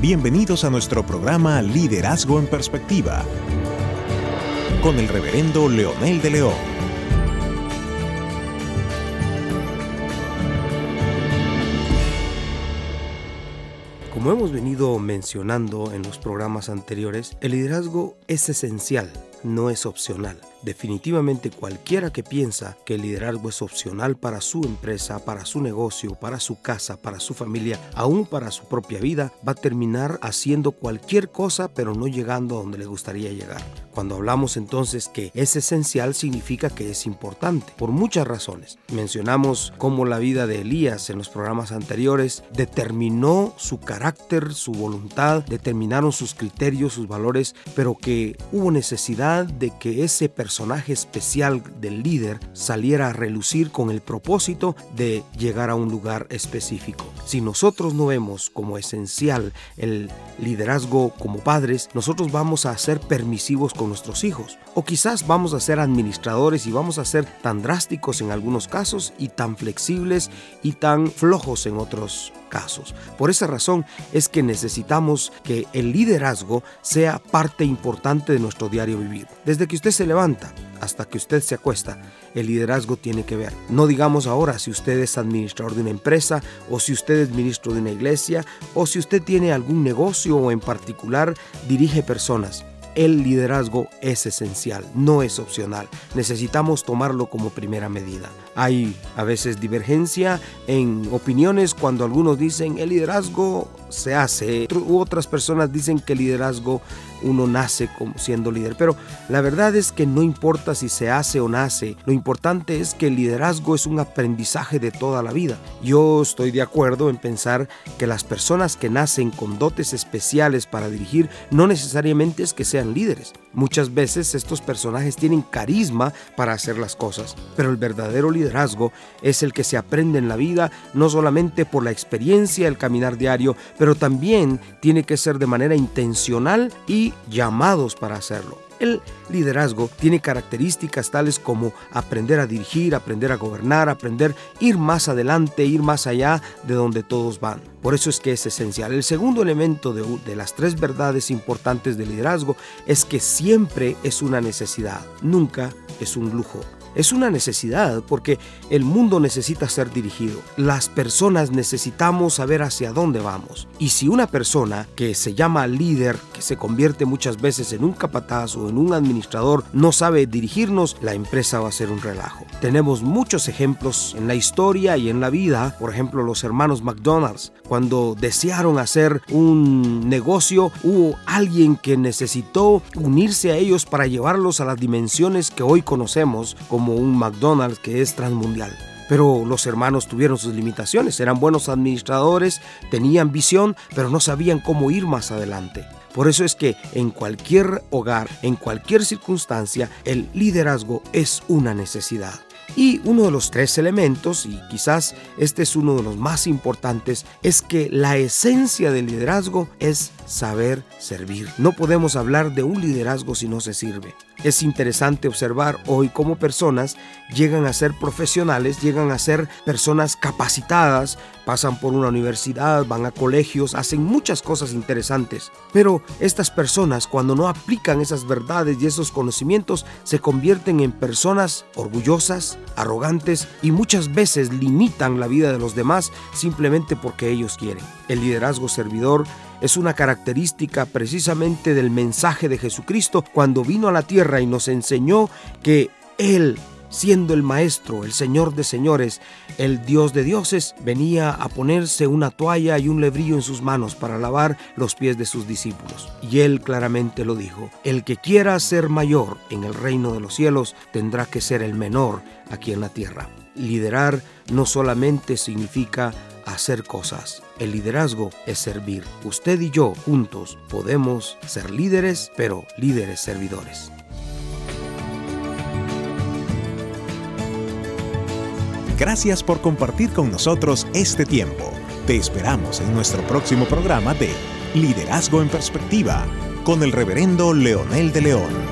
Bienvenidos a nuestro programa Liderazgo en Perspectiva con el reverendo Leonel de León. Como hemos venido mencionando en los programas anteriores, el liderazgo es esencial, no es opcional. Definitivamente cualquiera que piensa que el liderazgo es opcional para su empresa, para su negocio, para su casa, para su familia, aún para su propia vida, va a terminar haciendo cualquier cosa pero no llegando a donde le gustaría llegar. Cuando hablamos entonces que es esencial significa que es importante, por muchas razones. Mencionamos cómo la vida de Elías en los programas anteriores determinó su carácter, su voluntad, determinaron sus criterios, sus valores, pero que hubo necesidad de que ese personaje personaje especial del líder saliera a relucir con el propósito de llegar a un lugar específico. Si nosotros no vemos como esencial el liderazgo como padres, nosotros vamos a ser permisivos con nuestros hijos. O quizás vamos a ser administradores y vamos a ser tan drásticos en algunos casos y tan flexibles y tan flojos en otros Por esa razón es que necesitamos que el liderazgo sea parte importante de nuestro diario vivir. Desde que usted se levanta hasta que usted se acuesta, el liderazgo tiene que ver. No digamos ahora si usted es administrador de una empresa o si usted es ministro de una iglesia o si usted tiene algún negocio o en particular dirige personas el liderazgo es esencial, no es opcional. Necesitamos tomarlo como primera medida. Hay a veces divergencia en opiniones cuando algunos dicen el liderazgo se hace, otras personas dicen que liderazgo uno nace siendo líder. Pero la verdad es que no importa si se hace o nace, lo importante es que el liderazgo es un aprendizaje de toda la vida. Yo estoy de acuerdo en pensar que las personas que nacen con dotes especiales para dirigir no necesariamente es que sean líderes. Muchas veces estos personajes tienen carisma para hacer las cosas, pero el verdadero liderazgo es el que se aprende en la vida no solamente por la experiencia, el caminar diario, pero también tiene que ser de manera intencional y llamados para hacerlo. El liderazgo tiene características tales como aprender a dirigir, aprender a gobernar, aprender ir más adelante, ir más allá de donde todos van. Por eso es que es esencial. El segundo elemento de, de, las tres verdades importantes del liderazgo es que siempre es una necesidad, nunca es un lujo. Es una necesidad porque el mundo necesita ser dirigido. Las personas necesitamos saber hacia dónde vamos. Y si una persona que se llama líder, se convierte muchas veces en un capataz o en un administrador, no sabe dirigirnos, la empresa va a ser un relajo. Tenemos muchos ejemplos en la historia y en la vida. Por ejemplo, los hermanos McDonald's. Cuando desearon hacer un negocio, hubo alguien que necesitó unirse a ellos para llevarlos a las dimensiones que hoy conocemos como un McDonald's que es transmundial. Pero los hermanos tuvieron sus limitaciones, eran buenos administradores, tenían visión, pero no sabían cómo ir más adelante. Por eso es que en cualquier hogar, en cualquier circunstancia, el liderazgo es una necesidad. Y uno de los tres elementos, y quizás este es uno de los más importantes, es que la esencia del liderazgo es saber servir. No podemos hablar de un liderazgo si no se sirve. Es interesante observar hoy cómo personas llegan a ser profesionales, llegan a ser personas capacitadas, pasan por una universidad, van a colegios, hacen muchas cosas interesantes. Pero estas personas cuando no aplican esas verdades y esos conocimientos se convierten en personas orgullosas, arrogantes y muchas veces limitan la vida de los demás simplemente porque ellos quieren. El liderazgo servidor es una característica precisamente del mensaje de Jesucristo cuando vino a la tierra y nos enseñó que Él, siendo el Maestro, el Señor de señores, el Dios de dioses, venía a ponerse una toalla y un lebrillo en sus manos para lavar los pies de sus discípulos. Y Él claramente lo dijo, el que quiera ser mayor en el reino de los cielos tendrá que ser el menor aquí en la tierra. Liderar no solamente significa hacer cosas. El liderazgo es servir. Usted y yo juntos podemos ser líderes, pero líderes servidores. Gracias por compartir con nosotros este tiempo. Te esperamos en nuestro próximo programa de Liderazgo en Perspectiva con el reverendo Leonel de León.